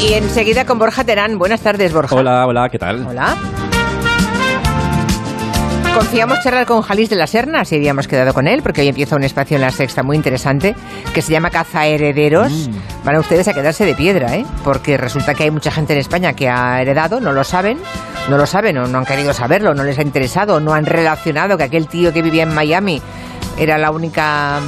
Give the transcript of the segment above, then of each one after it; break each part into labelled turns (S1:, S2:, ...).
S1: Y enseguida con Borja Terán. Buenas tardes, Borja.
S2: Hola, hola, ¿qué tal?
S1: Hola. Confiamos charlar con Jalis de la Serna, si habíamos quedado con él, porque hoy empieza un espacio en la sexta muy interesante que se llama Caza Herederos.
S2: Mm.
S1: Van a ustedes a quedarse de piedra, ¿eh? Porque resulta que hay mucha gente en España que ha heredado, no lo saben, no lo saben o no han querido saberlo, no les ha interesado, no han relacionado que aquel tío que vivía en Miami era la única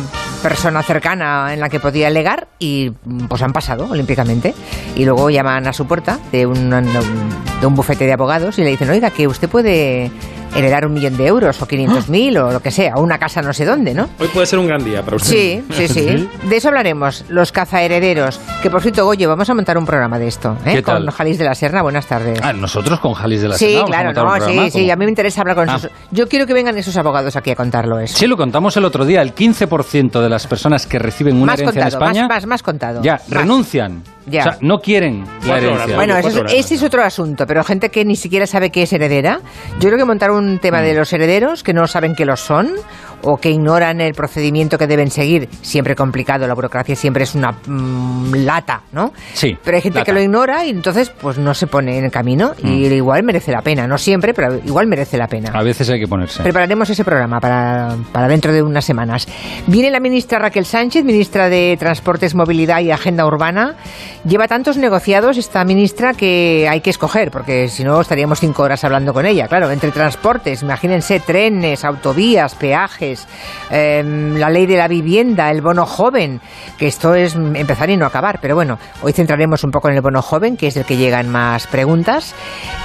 S1: persona cercana en la que podía legar y pues han pasado olímpicamente. Y luego llaman a su puerta de un, de un bufete de abogados y le dicen oiga que usted puede heredar un millón de euros o 500 mil o lo que sea o una casa no sé dónde ¿no?
S3: Hoy puede ser un gran día para usted.
S1: Sí, sí, sí. De eso hablaremos, los cazaherederos. Que por cierto, Goyo, vamos a montar un programa de esto, ¿eh?
S2: ¿Qué tal?
S1: Con Jalis de la Serna. Buenas tardes.
S2: Ah, nosotros con Jalis de la
S1: sí,
S2: Serna vamos a
S1: claro, no,
S2: programa,
S1: sí, sí. A mí me interesa hablar con
S2: Ah.
S1: esos. Yo quiero que vengan esos abogados aquí a contarlo eso.
S2: Sí, lo contamos el otro día. El 15% de las personas que reciben una
S1: más
S2: herencia
S1: contado,
S2: en España
S1: más, más, más contado.
S2: ya
S1: Más.
S2: renuncian.
S1: Ya.
S2: O sea, no quieren la herencia.
S1: Bueno, eso es- ese es otro asunto, pero gente que ni siquiera sabe qué es heredera. Yo creo que montar un tema
S2: Mm.
S1: de los herederos que no saben que lo son o que ignoran el procedimiento que deben seguir, siempre complicado, la burocracia siempre es una mm, lata, ¿no?
S2: Sí,
S1: Pero hay gente
S2: lata.
S1: que lo ignora y entonces pues no se pone en el camino y
S2: Mm.
S1: igual merece la pena, no siempre, pero igual merece la pena.
S2: A veces hay que ponerse.
S1: Prepararemos ese programa para, para dentro de unas semanas. Viene la ministra Raquel Sánchez, ministra de Transportes, Movilidad y Agenda Urbana. Lleva tantos negociados esta ministra que hay que escoger, porque si no estaríamos cinco horas hablando con ella. Claro, entre transportes, imagínense, trenes, autovías, peajes, em, la ley de la vivienda, el bono joven, que esto es empezar y no acabar. Pero bueno, hoy centraremos un poco en el bono joven, que es el que llegan más preguntas.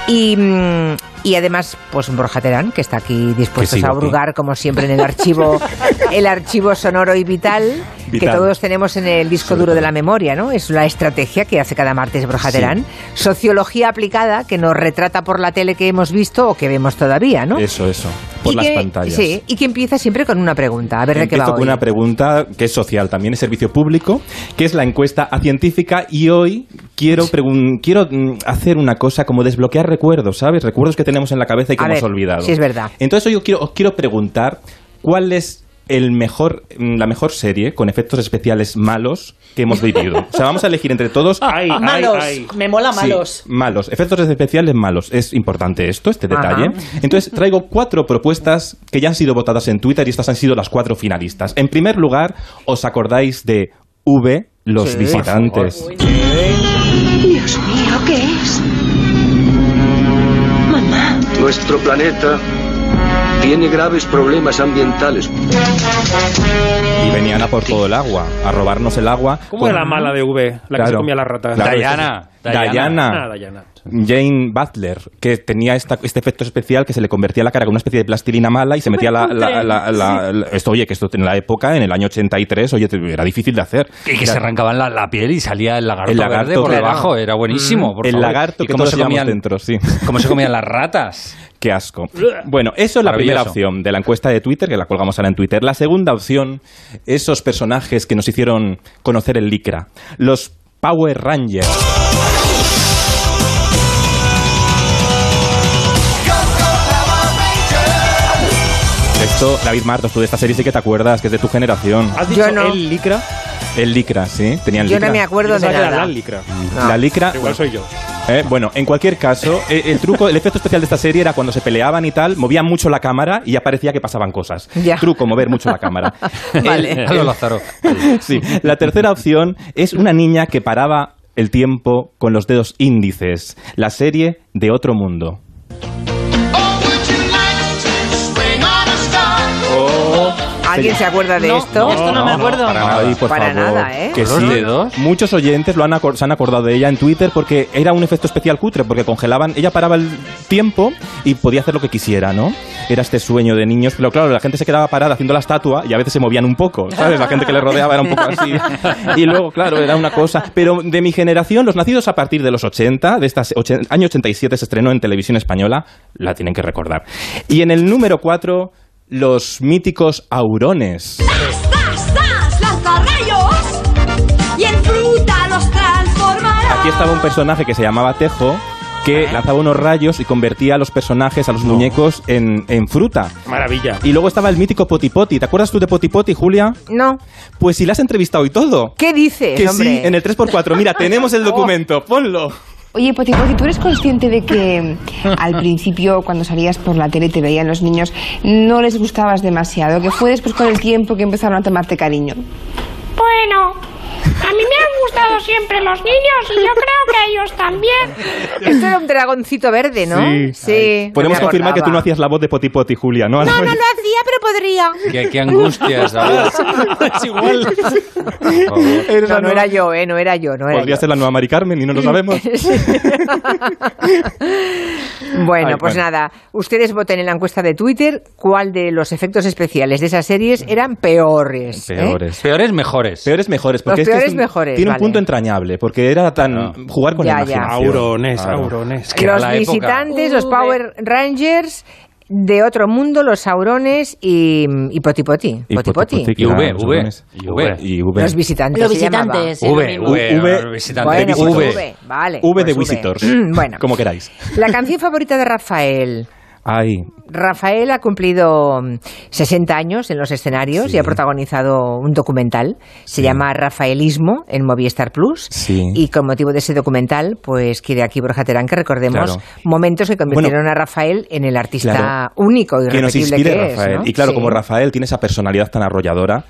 S1: Y, mm, y además, pues Borja Terán, que está aquí dispuesto
S2: Que sigo
S1: a hurgar, como siempre, en el archivo, el archivo sonoro y vital, que
S2: Vital.
S1: todos tenemos en el disco duro de la memoria, ¿no? Es la estrategia que hace cada martes Borja
S2: Sí.
S1: Terán. Sociología aplicada, que nos retrata por la tele que hemos visto o que vemos todavía, ¿no?
S4: Eso, eso. Por
S1: Y
S4: las
S1: que-
S4: pantallas.
S1: Sí, y que empieza siempre con una pregunta. A ver de qué va
S4: con
S1: hoy.
S4: una pregunta que es social, también es servicio público, que es la encuesta a científica y hoy quiero quiero mm, hacer una cosa como desbloquear recuerdos, ¿sabes? Recuerdos que tenemos en la cabeza y que
S1: A
S4: hemos
S1: ver,
S4: olvidado.
S1: sí es verdad.
S4: Entonces hoy yo quiero, os quiero preguntar cuál es el mejor, mm, la mejor serie con efectos especiales malos que hemos vivido. O sea, vamos a elegir entre todos
S3: Ay, ay,
S5: malos.
S3: ay.
S5: Me mola
S4: Sí,
S5: malos.
S4: malos. Efectos especiales malos. Es importante esto, este
S1: Ajá.
S4: detalle. Entonces, traigo cuatro propuestas que ya han sido votadas en Twitter y estas han sido las cuatro finalistas. En primer lugar, ¿os acordáis de V, los
S1: Sí,
S4: visitantes?
S6: Dios mío, ¿qué es? Mamá,
S7: Nuestro planeta tiene graves problemas ambientales.
S4: Y venían a por todo el agua, a robarnos el agua.
S3: ¿Cómo
S4: con-
S3: era la mala de V? La que se
S4: Claro.
S3: comía las ratas.
S4: Claro,
S2: Diana,
S4: eso-
S2: Diana.
S4: Diana.
S3: Ah, Diana.
S4: Jane Butler, que tenía esta- este efecto especial que se le convertía la cara con una especie de plastilina mala y se metía la, la- la- la- la- esto, oye, que esto en la época, en el año 83, oye, era difícil de hacer.
S2: Y que se arrancaban la, la piel y salía el lagarto,
S4: El lagarto,
S2: verde por debajo. Era buenísimo. por
S4: el
S2: favor.
S4: lagarto
S2: ¿Y
S4: que
S2: cómo
S4: todos
S2: se comían
S4: dentro, sí.
S2: ¿Cómo se comían las ratas?
S4: Qué asco. Bueno, eso es la primera opción de la encuesta de Twitter, que la colgamos ahora en Twitter. La segunda opción, esos personajes que nos hicieron conocer el Licra. Los Power Rangers. Esto, David Martos, tú de esta serie sí que te acuerdas, que es de tu generación.
S3: ¿Has dicho
S1: Yo no.
S3: el licra?
S4: El Licra, ¿sí? Tenían
S1: Yo
S4: Licra.
S1: no me acuerdo de nada.
S3: la licra.
S1: No.
S4: La Licra,
S3: Igual soy yo.
S4: Eh, bueno, en cualquier caso, eh, el truco, el efecto especial de esta serie era cuando se peleaban y tal, movían mucho la cámara y ya parecía que pasaban cosas.
S1: Ya.
S4: Truco, mover mucho la cámara.
S1: Vale.
S2: A lo Lázaro.
S4: Sí. La tercera opción es una niña que paraba el tiempo con los dedos índices. La serie de otro mundo.
S1: ¿Alguien se acuerda de
S5: No,
S1: esto?
S5: no, esto no me acuerdo.
S2: para nada.
S4: Ay, por
S1: Para
S4: favor.
S1: nada, ¿eh?
S4: Que
S2: ¿Con los
S4: sí. Muchos oyentes lo han acor- se han acordado de ella en Twitter porque era un efecto especial cutre, porque congelaban, ella paraba el tiempo y podía hacer lo que quisiera, ¿no? Era este sueño de niños, pero claro, la gente se quedaba parada haciendo la estatua y a veces se movían un poco, ¿sabes? La gente que le rodeaba era un poco así. Y luego, claro, era una cosa. Pero de mi generación, los nacidos a partir de los 80, de estas año 87 se estrenó en televisión española, la tienen que recordar. Y en el número 4, los míticos aurones.
S8: ¡Zas, zas! ¡Lanzarrayos! Y en fruta los transformará.
S4: Aquí estaba un personaje que se llamaba Tejo, que lanzaba unos rayos y convertía a los personajes, a los muñecos, en, en fruta.
S3: Maravilla.
S4: Y luego estaba el mítico Potipoti. ¿Te acuerdas tú de Potipoti, Julia?
S1: No.
S4: Pues si la has entrevistado y todo.
S1: ¿Qué dices,
S4: Que
S1: hombre?
S4: sí, en el 3x4. Mira, tenemos el documento. Ponlo.
S5: Oye, Poti, Poti, ¿tú eres consciente de que al principio, cuando salías por la tele y te veían los niños, no les gustabas demasiado? Que fue después con el tiempo que empezaron a tomarte cariño.
S8: Bueno, a mí me han gustado siempre los niños y yo creo que a ellos también.
S1: Esto era un dragoncito verde, ¿no? Sí.
S4: Podemos
S1: me
S4: confirmar que tú no hacías la voz de Potipoti, Julia, ¿no?
S8: No, no lo hacía, pero podría.
S2: Qué, qué angustias ahora.
S3: es igual.
S1: No, no era yo, ¿eh? No era yo, no era
S4: Podría
S1: yo.
S4: ser la nueva Mari Carmen y no lo sabemos.
S1: Bueno,
S4: Ay,
S1: pues
S4: bueno.
S1: nada, ustedes voten en la encuesta de Twitter cuál de los efectos especiales de esas series eran peores. ¿eh?
S4: Peores.
S2: Peores, mejores.
S4: Peores mejores, porque
S1: Los
S4: es que es
S1: peores
S4: un-
S1: mejores,
S4: tiene
S1: vale.
S4: un punto entrañable, porque era tan jugar con
S1: Ya,
S4: la imaginación.
S3: Aurones,
S4: Claro.
S3: aurones.
S1: Los
S2: la época.
S1: visitantes, los Power Rangers de otro mundo, los saurones y, y Potipoti.
S4: Y
S1: Potipoti.
S4: Potipoti,
S2: Y
S4: claro,
S2: V,
S4: los
S2: V.
S4: aurones.
S2: Y V.
S4: Y V.
S1: Los visitantes.
S9: Los visitantes.
S2: V. V,
S4: V.
S2: los visitantes.
S1: Bueno,
S4: V.
S1: V, vale.
S4: V de
S1: pues
S4: Visitors.
S1: bueno,
S4: Como queráis.
S1: la canción favorita de Rafael.
S4: Ay,
S1: Rafael ha cumplido mm, 60 años en los escenarios
S4: Sí.
S1: y ha protagonizado un documental. Se llama Rafaelismo en Movistar Plus.
S4: Sí.
S1: Y con motivo de ese documental, pues quiere aquí Borja Terán que recordemos
S4: Claro.
S1: momentos que convirtieron
S4: Bueno,
S1: a Rafael en el artista
S4: claro.
S1: único y
S4: que nos inspire
S1: que es,
S4: Rafael.
S1: ¿no?
S4: Y claro,
S1: Sí.
S4: como Rafael tiene esa personalidad tan arrolladora,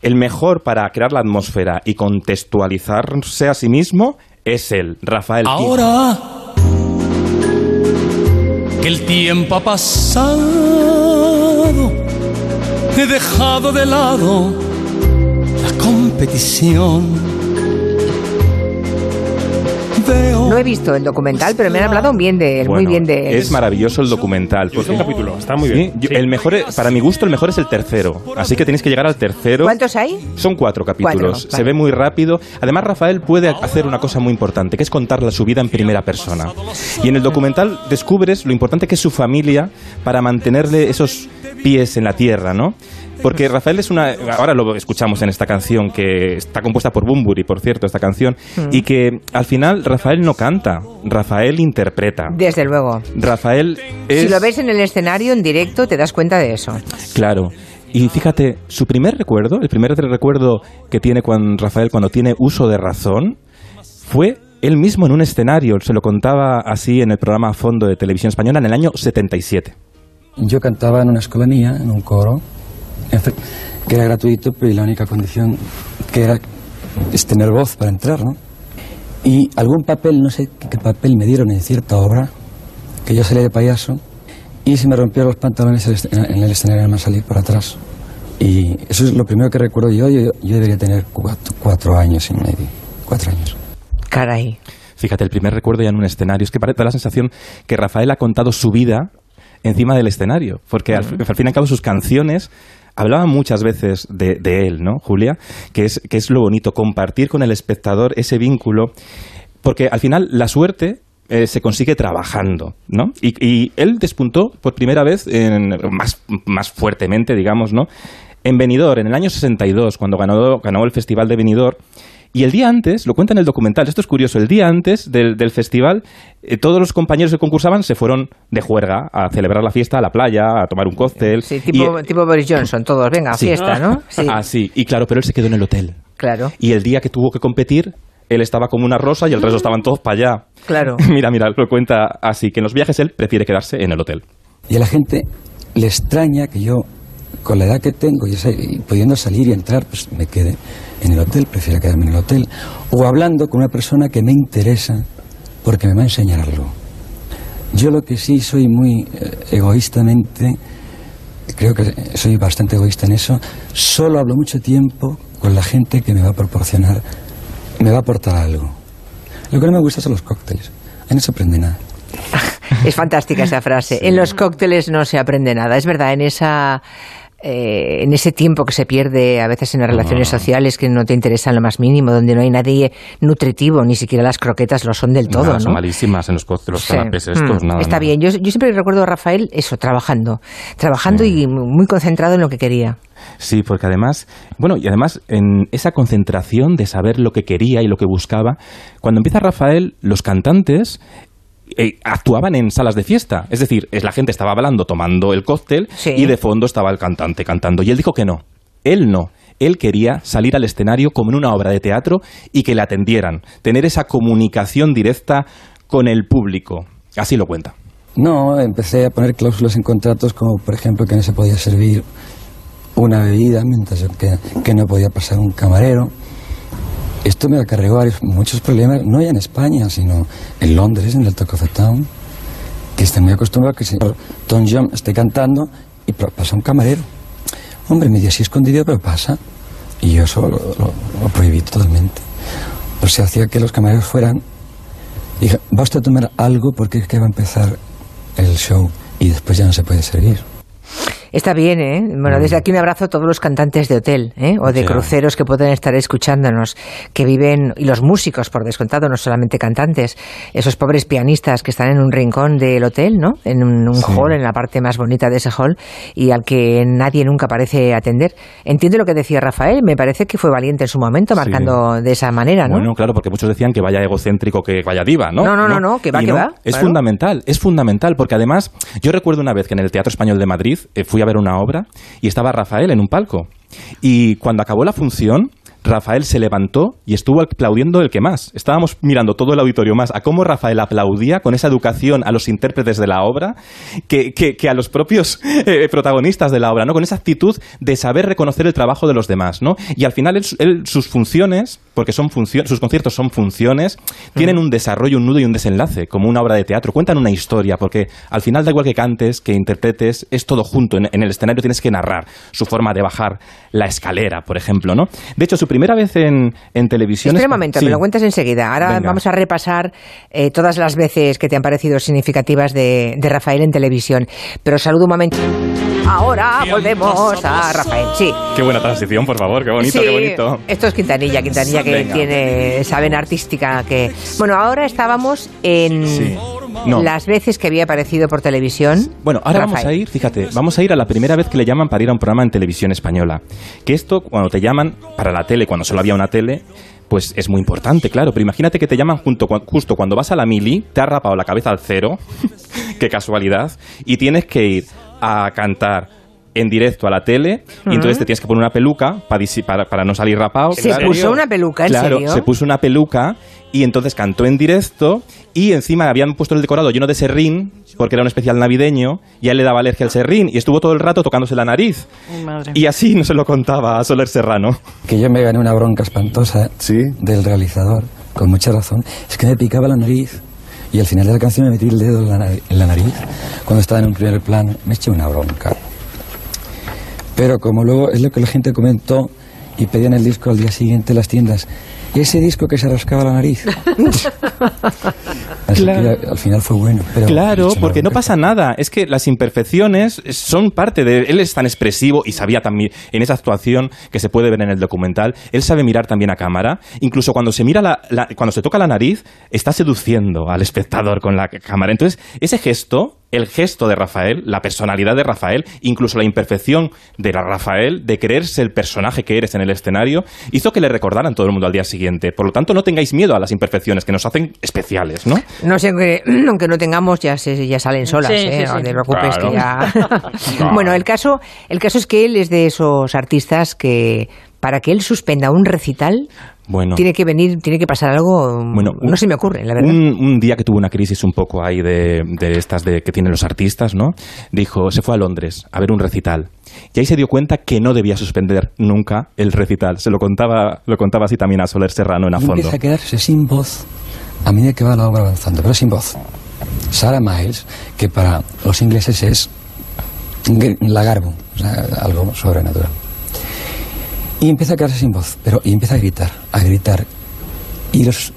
S4: el mejor para crear la atmósfera y contextualizarse a sí mismo es él, Rafael.
S10: Ahora que el tiempo ha pasado, he dejado de lado la competición.
S1: He visto el documental, pero me han hablado bien de él, muy
S4: Bueno,
S1: bien de él.
S4: Es maravilloso el documental.
S3: Yo
S4: porque-
S3: un capítulo, está muy
S4: Sí,
S3: bien.
S4: yo-
S3: Sí.
S4: el mejor, es- para mi gusto, el mejor es el tercero. Así que tenéis que llegar al tercero.
S1: ¿Cuántos hay?
S4: Son cuatro capítulos.
S1: Cuatro,
S4: Se
S1: vale.
S4: ve muy rápido. Además, Rafael puede hacer una cosa muy importante, que es contar la- su vida en primera persona. Y en el documental descubres lo importante que es su familia para mantenerle esos pies en la tierra, ¿no? Porque Rafael es una... Ahora lo escuchamos en esta canción que está compuesta por Bumburi, por cierto, esta canción. Y que al final Rafael no canta, Rafael interpreta.
S1: Desde luego.
S4: Rafael es...
S1: Si lo ves en el escenario, en directo, te das cuenta de eso.
S4: Claro. Y fíjate, su primer recuerdo, el primer recuerdo que tiene cuando Rafael cuando tiene uso de razón, fue él mismo en un escenario. Se lo contaba así en el programa a fondo de televisión española en el año 77.
S11: Yo cantaba en una escolanía, en un coro, que era gratuito, pero y la única condición que era es tener voz para entrar, ¿no? Y algún papel, no sé qué papel me dieron en cierta obra, que yo salí de payaso, y se me rompieron los pantalones en el escena- en el escenario, me salí por atrás. Y eso es lo primero que recuerdo yo, yo, yo debería tener cuatro, cuatro años y medio, cuatro años.
S1: Caray.
S4: Fíjate, el primer recuerdo ya en un escenario. Es que parece da la sensación que Rafael ha contado su vida encima del escenario. Porque al, al fin y al cabo sus canciones hablaban muchas veces de, de él, ¿no, Julia? Que es, que es lo bonito, compartir con el espectador ese vínculo. Porque al final la suerte eh, se consigue trabajando, ¿no? Y, y él despuntó por primera vez, en- más, más fuertemente, digamos, ¿no? En Benidorm, en el año 62, cuando ganó, ganó el Festival de Benidorm. Y el día antes, lo cuenta en el documental, esto es curioso, el día antes del, del festival, eh, todos los compañeros que concursaban se fueron de juerga a celebrar la fiesta a la playa, a tomar un cóctel.
S1: Sí, tipo,
S4: Y-
S1: tipo Boris Johnson, todos, venga,
S4: Sí.
S1: fiesta, ¿no? Sí,
S4: Ah, sí, y claro, pero él se quedó en el hotel.
S1: claro,
S4: Y el día que tuvo que competir, él estaba como una rosa y el resto estaban todos para allá.
S1: claro.
S4: mira, mira, lo cuenta así, que en los viajes él prefiere quedarse en el hotel.
S11: Y a la gente le extraña que yo, con la edad que tengo y, esa- y pudiendo salir y entrar, pues me quede en el hotel, prefiero quedarme en el hotel. O hablando con una persona que me interesa porque me va a enseñar algo. Yo lo que sí soy muy eh, egoístamente, creo que soy bastante egoísta en eso, solo hablo mucho tiempo con la gente que me va a proporcionar, me va a aportar algo. Lo que no me gusta son los cócteles. Ahí no se aprende nada.
S1: Es fantástica esa frase. En los cócteles no se aprende nada. Es verdad, en esa eh, en ese tiempo que se pierde a veces en las relaciones sociales que no te interesan lo más mínimo, donde no hay nadie nutritivo, ni siquiera las croquetas lo son del todo,
S4: Nada,
S1: ¿no?
S4: Son malísimas en los, los
S1: Sí.
S4: canapés estos,
S1: Mm,
S4: nada.
S1: Está
S4: nada.
S1: bien. Yo, yo siempre recuerdo a Rafael eso, trabajando. Trabajando y muy concentrado en lo que quería.
S4: Sí, porque además, bueno, y además en esa concentración de saber lo que quería y lo que buscaba, cuando empieza Rafael, los cantantes eh, actuaban en salas de fiesta. Es decir, es la gente estaba hablando, tomando el cóctel
S1: Sí.
S4: y de fondo estaba el cantante cantando. Y él dijo que no. Él no. Él quería salir al escenario como en una obra de teatro y que le atendieran. Tener esa comunicación directa con el público. Así lo cuenta.
S11: No, empecé a poner cláusulas en contratos como, por ejemplo, que no se podía servir una bebida mientras que, que no podía pasar un camarero. Esto me acarreó varios- muchos problemas, no ya en España, sino en Londres, en el Talk of the Town, que están muy acostumbrados a que el señor Tom John esté cantando y pasa un camarero. Hombre, medio así escondido, pero pasa. Y yo eso lo, prohibí totalmente. O sea, hacía que los camareros fueran dije, va usted a tomar algo porque es que va a empezar el show y después ya no se puede servir.
S1: Está bien, ¿eh? Bueno, desde aquí un abrazo a todos los cantantes de hotel ¿eh? o de cruceros que pueden estar escuchándonos, que viven, y los músicos, por descontado, no solamente cantantes, esos pobres pianistas que están en un rincón del hotel, ¿no? En un, un
S4: Sí.
S1: hall, en la parte más bonita de ese hall, y al que nadie nunca parece atender. Entiendo lo que decía Rafael, me parece que fue valiente en su momento,
S4: Sí.
S1: marcando de esa manera, ¿no?
S4: Bueno, claro, porque muchos decían que vaya egocéntrico, que vaya diva, ¿no?
S1: No, no, no, no, que va,
S4: Y
S1: que va,
S4: Es
S1: claro.
S4: fundamental, es fundamental, porque además, yo recuerdo una vez que en el Teatro Español de Madrid eh, fui ver una obra y estaba Rafael en un palco. Y cuando acabó la función, Rafael se levantó y estuvo aplaudiendo el que más. Estábamos mirando todo el auditorio más a cómo Rafael aplaudía con esa educación a los intérpretes de la obra que, que- que a los propios eh, protagonistas de la obra, ¿no? Con esa actitud de saber reconocer el trabajo de los demás, ¿no? Y al final él- él- sus funciones, porque son funciones, sus conciertos son funciones, tienen un desarrollo, un nudo y un desenlace, como una obra de teatro. Cuentan una historia, porque al final da igual que cantes, que interpretes, es todo junto. En, en el escenario tienes que narrar su forma de bajar la escalera, por ejemplo, ¿no? De hecho, su primera vez en, en televisión...
S1: Espera
S4: es-
S1: un momento,
S4: Sí.
S1: me lo cuentas enseguida. Ahora
S4: Venga.
S1: vamos a repasar eh, todas las veces que te han parecido significativas de, de Rafael en televisión. Pero saludo un momento. Ahora volvemos a Rafael. Sí.
S4: Qué buena transición, por favor, qué bonito,
S1: Sí,
S4: qué bonito.
S1: Esto es Quintanilla, Quintanilla que
S4: Venga.
S1: tiene esa vena artística que... Bueno, ahora estábamos en
S4: Sí. No.
S1: las veces que había aparecido por televisión.
S4: Bueno, ahora vamos a ir, fíjate, vamos a ir a la primera vez que le llaman para ir a un programa en televisión española. Que esto, cuando te llaman para la tele, cuando solo había una tele, pues es muy importante, claro. Pero imagínate que te llaman junto, justo cuando vas a la mili, te ha rapado la cabeza al cero, qué casualidad, y tienes que ir a cantar en directo a la tele y entonces te tienes que poner una peluca para, para, para no salir rapado.
S1: Se
S4: Claro.
S1: puso una peluca, ¿en
S4: Claro,
S1: serio?
S4: se puso una peluca y entonces cantó en directo y encima habían puesto el decorado lleno de serrín porque era un especial navideño y a él le daba alergia al serrín y estuvo todo el rato tocándose la nariz. Y así no se lo contaba a Soler Serrano.
S11: Que yo me gané una bronca espantosa del realizador, con mucha razón. Es que me picaba la nariz y al final de la canción me metí el dedo en la, nariz. Cuando estaba en un primer plano, me eché una bronca. Pero como luego es lo que la gente comentó y pedían el disco al día siguiente en las tiendas. Y ese disco que se rascaba la nariz. Así
S4: Claro.
S11: que al final fue bueno. Pero
S4: Claro, porque no pasa nada. Es que las imperfecciones son parte de... Él es tan expresivo y sabía también en esa actuación que se puede ver en el documental, él sabe mirar también a cámara. Incluso cuando se mira la, la- cuando se toca la nariz, está seduciendo al espectador con la cámara. Entonces, ese gesto, el gesto de Rafael, la personalidad de Rafael, incluso la imperfección de la Rafael, de creerse el personaje que eres en el escenario, hizo que le recordaran todo el mundo al día siguiente. Por lo tanto, no tengáis miedo a las imperfecciones que nos hacen especiales, ¿no?
S1: No sé, aunque, aunque no tengamos, ya, se, ya salen solas,
S9: Sí,
S1: ¿eh?
S9: sí,
S1: no
S9: sí.
S1: te preocupes
S4: Claro.
S1: que ya...
S4: Claro.
S1: bueno, el caso, el caso es que él es de esos artistas que para que él suspenda un recital
S4: Bueno.
S1: tiene que venir, tiene que pasar algo...
S4: Bueno, un-
S1: no se me ocurre, la verdad.
S4: Un, un día que tuvo una crisis un poco ahí de, de estas de, que tienen los artistas, ¿no? Dijo, se fue a Londres a ver un recital. Y ahí se dio cuenta que no debía suspender nunca el recital. Se lo contaba, lo contaba así también a Soler Serrano en a fondo.
S11: empieza a quedarse sin voz a medida que va la obra avanzando, pero sin voz. Sarah Miles, que para los ingleses es lagarbo, o sea, algo sobrenatural. Y empieza a quedarse sin voz, pero y empieza a gritar, a gritar. Y los,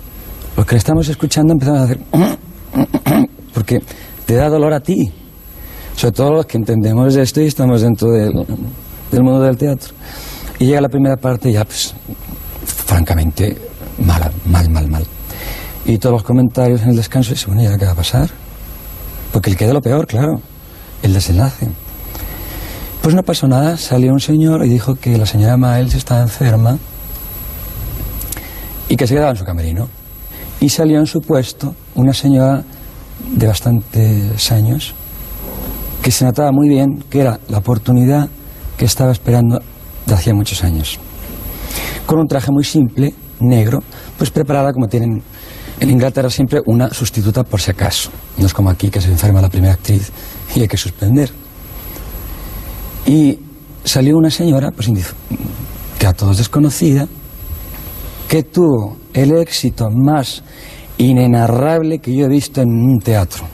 S11: los que le estamos escuchando empiezan a hacer... porque te da dolor a ti. Sobre todo los que entendemos esto y estamos dentro del, del mundo del teatro. Y llega la primera parte y ya, pues, francamente, mala, mal, mal, mal. Y todos los comentarios en el descanso dicen, bueno, ¿y ahora qué va a pasar? Porque le queda lo peor, claro, el desenlace. Pues no pasó nada, salió un señor y dijo que la señora Miles estaba enferma y que se quedaba en su camerino. Y salió en su puesto una señora de bastantes años, que se notaba muy bien que era la oportunidad que estaba esperando de hacía muchos años. Con un traje muy simple, negro, pues preparada como tienen en Inglaterra siempre una sustituta por si acaso. No es como aquí que se enferma la primera actriz y hay que suspender. Y salió una señora, pues que a todos desconocida, que tuvo el éxito más inenarrable que yo he visto en un teatro.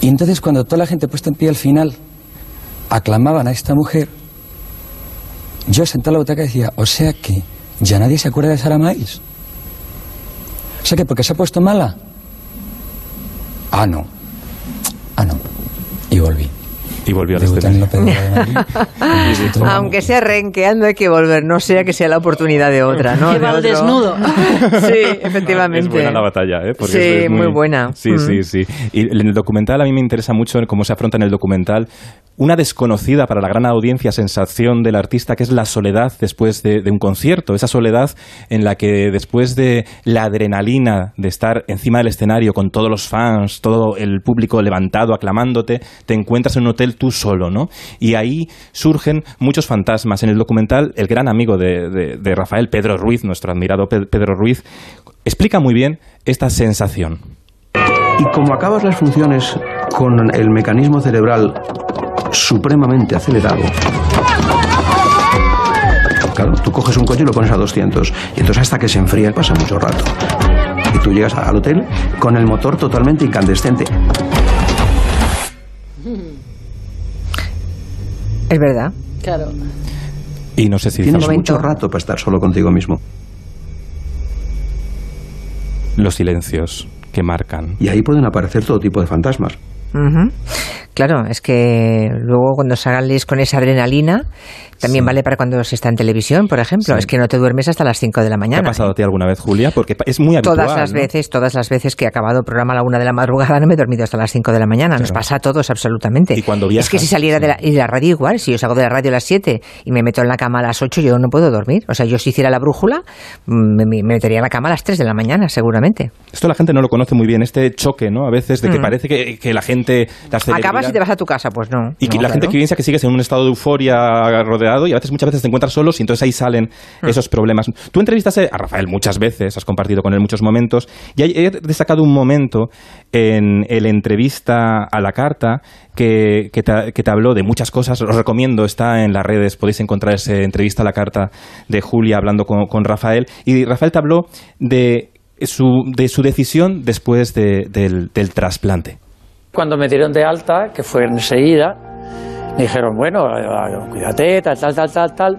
S11: Y entonces cuando toda la gente puesta en pie al final aclamaban a esta mujer, yo sentado en la butaca decía, o sea que ya nadie se acuerda de Sarah Miles. O sea que porque se ha puesto mala. Ah, no. Ah, no. Y volví.
S4: Y volvió a
S11: Debuté en la Pedrera de Madrid.
S1: Aunque sea renqueando hay que volver, no sea que sea la oportunidad de otra, ¿no?
S9: Que
S1: De
S9: va al desnudo.
S1: Sí, efectivamente.
S4: Es buena la batalla, ¿eh? Porque
S1: Sí,
S4: es
S1: muy buena.
S4: Sí,
S1: Mm.
S4: sí, sí. Y en el documental a mí me interesa mucho cómo se afronta en el documental una desconocida para la gran audiencia sensación del artista que es la soledad después de, un concierto. Esa soledad en la que después de la adrenalina de estar encima del escenario con todos los fans, todo el público levantado, aclamándote, te encuentras en un hotel tú solo, ¿no? Y ahí surgen muchos fantasmas. En el documental, el gran amigo de, de- Rafael, Pedro Ruiz, nuestro admirado Pe- Pedro Ruiz, explica muy bien esta sensación.
S12: Y como acabas las funciones con el mecanismo cerebral supremamente acelerado, claro, tú coges un coche y lo pones a 200, y entonces hasta que se enfría pasa mucho rato. Y tú llegas al hotel con el motor totalmente incandescente.
S1: Es verdad.
S9: Claro.
S4: Y no sé si
S12: Tienes mucho rato para estar solo contigo mismo.
S4: los silencios que marcan.
S12: Y ahí pueden aparecer todo tipo de fantasmas.
S1: Ujú. Claro, es que luego cuando sales con esa adrenalina, también vale para cuando se está en televisión, por ejemplo.
S4: Sí.
S1: Es que no te duermes hasta las 5 de la
S4: ¿Te
S1: mañana.
S4: ha pasado a ti alguna vez, Julia? Porque es muy habitual.
S1: Todas las
S4: ¿no?
S1: veces, todas las veces que he acabado el programa a la una de la madrugada no me he dormido hasta las 5 de la mañana. Nos pasa a todos absolutamente.
S4: Y cuando
S1: es que
S4: viajas,
S1: si saliera de la, y la radio igual, si yo salgo de la radio a las 7 y me meto en la cama a las 8, yo no puedo dormir. O sea, yo si hiciera la brújula, mm, me, me metería en la cama a las 3 de la mañana, seguramente.
S4: Esto la gente no lo conoce muy bien, este choque, ¿no? A veces de que
S1: Mm.
S4: parece que, que la gente...
S1: Acabas y te vas a tu casa, pues no.
S4: Y
S1: No,
S4: la gente que piensa que sigues en un estado de euforia y a veces muchas veces te encuentras solos y entonces ahí salen
S1: Hmm.
S4: esos problemas. Tú entrevistaste a Rafael muchas veces, has compartido con él muchos momentos y he destacado un momento en el entrevista a la carta que, que, te, que te habló de muchas cosas. Os recomiendo, está en las redes, podéis encontrar esa entrevista a la carta de Julia hablando con, con Rafael. Y Rafael te habló de su, de su decisión después de- del, del trasplante.
S13: Cuando me dieron de alta, que fue enseguida, me dijeron, bueno, eh, cuídate, tal, tal, tal, tal, tal.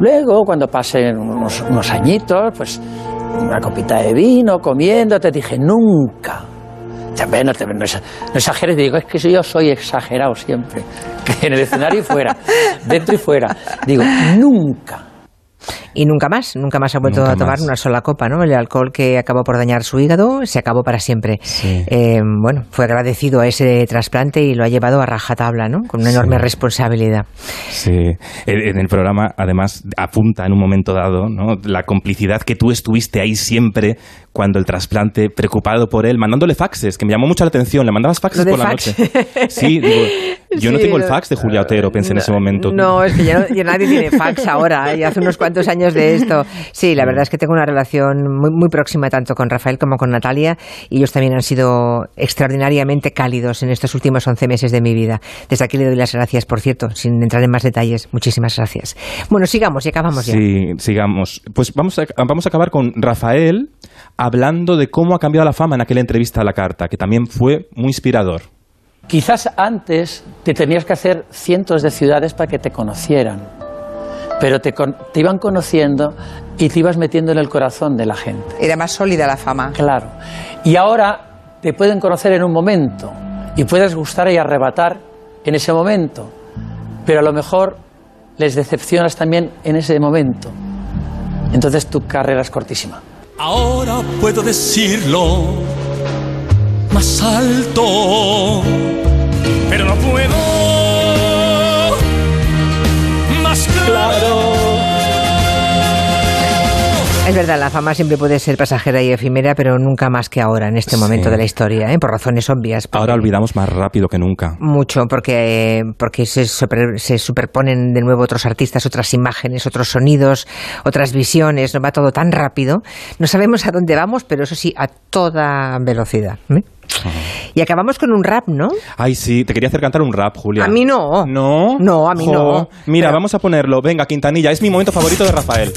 S13: Luego, cuando pasen unos, añitos, pues una copita de vino, comiendo, te dije, nunca. Ve, no, no no exageres, digo, es que yo soy exagerado siempre. En el escenario y fuera, dentro y fuera. Digo, nunca.
S1: Y nunca más, nunca más ha vuelto
S13: Nunca
S1: a tomar
S13: más.
S1: una sola copa, ¿no? El alcohol que acabó por dañar su hígado se acabó para siempre. Eh, bueno, fue agradecido a ese trasplante y lo ha llevado a rajatabla, ¿no? Con una enorme responsabilidad.
S4: Sí, en en el programa además apunta en un momento dado ¿no? la complicidad que tú estuviste ahí siempre cuando el trasplante, preocupado por él, mandándole faxes, que me llamó mucho la atención. Le mandabas faxes por la
S1: fax.
S4: noche. Sí, digo, yo no
S1: Sí,
S4: tengo el fax de Julia Otero, pensé en ese momento.
S1: No, es que ya, no- ya nadie tiene fax ahora, y hace unos cuantos años de esto. Sí, la verdad es que tengo una relación muy, muy próxima tanto con Rafael como con Natalia, y ellos también han sido extraordinariamente cálidos en estos últimos 11 meses de mi vida. Desde aquí le doy las gracias, por cierto, sin entrar en más detalles. Muchísimas gracias. Bueno, sigamos y acabamos ya.
S4: Sí, sigamos. Pues vamos a, vamos a acabar con Rafael hablando de cómo ha cambiado la fama en aquella entrevista a la carta, que también fue muy inspirador.
S13: Quizás antes te tenías que hacer cientos de ciudades para que te conocieran, pero te, te iban conociendo y te ibas metiendo en el corazón de la gente.
S14: Era más sólida la fama.
S13: Claro. Y ahora te pueden conocer en un momento y puedes gustar y arrebatar en ese momento, pero a lo mejor les decepcionas también en ese momento. Entonces tu carrera es cortísima.
S10: Ahora puedo decirlo más alto, pero no puedo más claro.
S1: Es verdad, la fama siempre puede ser pasajera y efímera, pero nunca más que ahora, en este momento
S4: Sí.
S1: de la historia, ¿eh? por razones obvias.
S4: Ahora olvidamos más rápido que nunca.
S1: Mucho, porque, porque se, super- se superponen de nuevo otros artistas, otras imágenes, otros sonidos, otras visiones, no va todo tan rápido. No sabemos a dónde vamos, pero eso sí, a toda velocidad. ¿eh? Y acabamos con un rap, ¿no?
S4: Ay, sí, te quería hacer cantar un rap, Julia.
S1: A mí no.
S4: ¿No?
S1: No, a mí
S4: Jo.
S1: no.
S4: Mira,
S1: Pero-
S4: vamos a ponerlo. Venga, Quintanilla, es mi momento favorito de Rafael.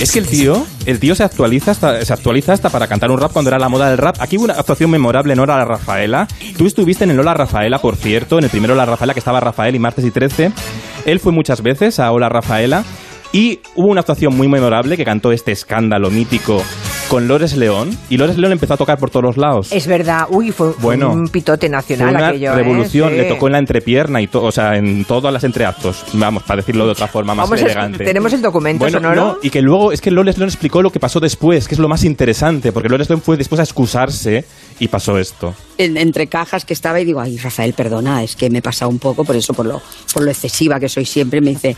S4: Es que el tío, el tío se actualiza hasta, se actualiza hasta para cantar un rap cuando era la moda del rap. Aquí hubo una actuación memorable en Hola Rafaela. Tú estuviste en el Hola Rafaela, por cierto, en el primero Hola Rafaela que estaba Rafael y martes y 13. Él fue muchas veces a Hola Rafaela y hubo una actuación muy memorable que cantó este escándalo mítico con Lores León y Lores León empezó a tocar por todos los lados.
S1: Es verdad, uy, fue, fue
S4: Bueno,
S1: un pitote
S4: Fue
S1: nacional
S4: una
S1: aquello. ¿eh?
S4: revolución,
S1: Sí.
S4: le tocó en la entrepierna y todo, o sea, en todas las entreactos. Vamos, para decirlo de otra forma más
S1: Vamos a-
S4: elegante.
S1: tenemos el documento
S4: bueno,
S1: sonoro.
S4: no, y que luego es que Loles León explicó lo que pasó después, que es lo más interesante, porque Loles León fue después a excusarse y pasó esto.
S9: en- entre cajas que estaba y digo, ay, Rafael, perdona, es que me he pasado un poco por eso, por lo, por lo excesiva que soy siempre. Me dice,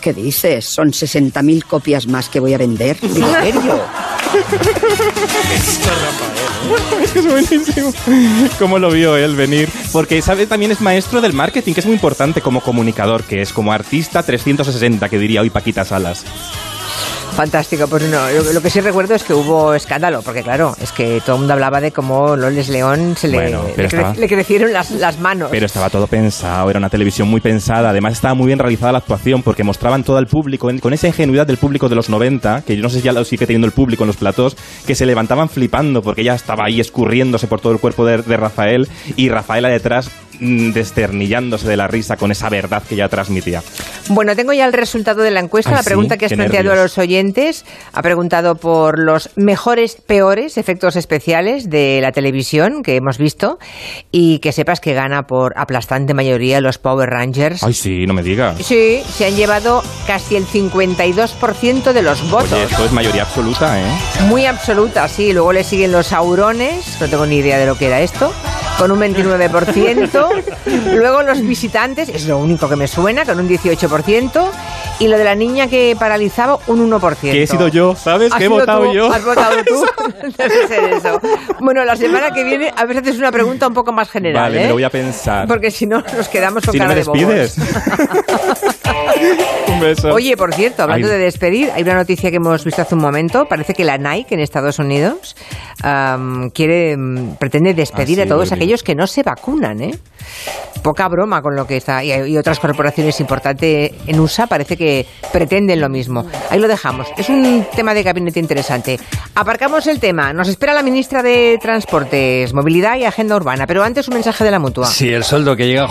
S9: ¿qué dices? Son 60.000 copias más que voy a vender. Digo, ¿en serio?
S4: es que es buenísimo. ¿Cómo lo vio él venir? Porque, ¿sabe? También es maestro del marketing, que es muy importante como comunicador, que es como artista 360, que diría hoy Paquita Salas.
S1: Fantástico, pues no, lo, lo que sí recuerdo es que hubo escándalo, porque claro, es que todo el mundo hablaba de cómo Loles León se le,
S4: Bueno, pero
S1: le, cre-
S4: estaba-
S1: le crecieron las, las manos.
S4: Pero estaba todo pensado, era una televisión muy pensada. Además, estaba muy bien realizada la actuación porque mostraban todo al público, en- con esa ingenuidad del público de los 90, que yo no sé si ya lo sigue teniendo el público en los platós, que se levantaban flipando porque ella estaba ahí escurriéndose por todo el cuerpo de, de Rafael y Rafaela detrás mm, desternillándose de la risa con esa verdad que ella transmitía.
S1: Bueno, tengo ya el resultado de la encuesta,
S4: Ay,
S1: la pregunta
S4: sí,
S1: que has planteado a los oyentes. Ha preguntado por los mejores, peores efectos especiales de la televisión que hemos visto y que sepas que gana por aplastante mayoría los Power Rangers.
S4: Ay, sí, no me digas.
S1: Sí, se han llevado casi el 52% de los votos.
S4: Oye, esto es mayoría absoluta, ¿eh?
S1: Muy absoluta, sí. Luego le siguen los saurones, no tengo ni idea de lo que era esto, con un 29%. Luego los visitantes, es lo único que me suena, con un 18%. Y lo de la niña que paralizaba, un 1%.
S4: Que he sido yo, ¿sabes? Que he votado
S1: tú,
S4: yo.
S1: Has votado tú. Debe ser eso. Bueno, la semana que viene a ver si haces una pregunta un poco más general.
S4: Vale,
S1: ¿eh?
S4: me lo voy a pensar.
S1: Porque si no, nos quedamos con
S4: si no
S1: cara
S4: me
S1: de
S4: despides. Un beso.
S1: Oye, por cierto, hablando
S4: Ay.
S1: de despedir, hay una noticia que hemos visto hace un momento. Parece que la Nike en Estados Unidos am, quiere, mm, pretende despedir
S4: Ah,
S1: a todos aquellos que no se vacunan, ¿eh? Poca broma con lo que está. Y, y otras corporaciones importantes en USA parece que pretenden lo mismo. Ahí lo dejamos. Es un tema de gabinete interesante. Aparcamos el tema. Nos espera la ministra de Transportes, Movilidad y Agenda Urbana. Pero antes un mensaje de la mutua.
S2: Sí, el sueldo que llega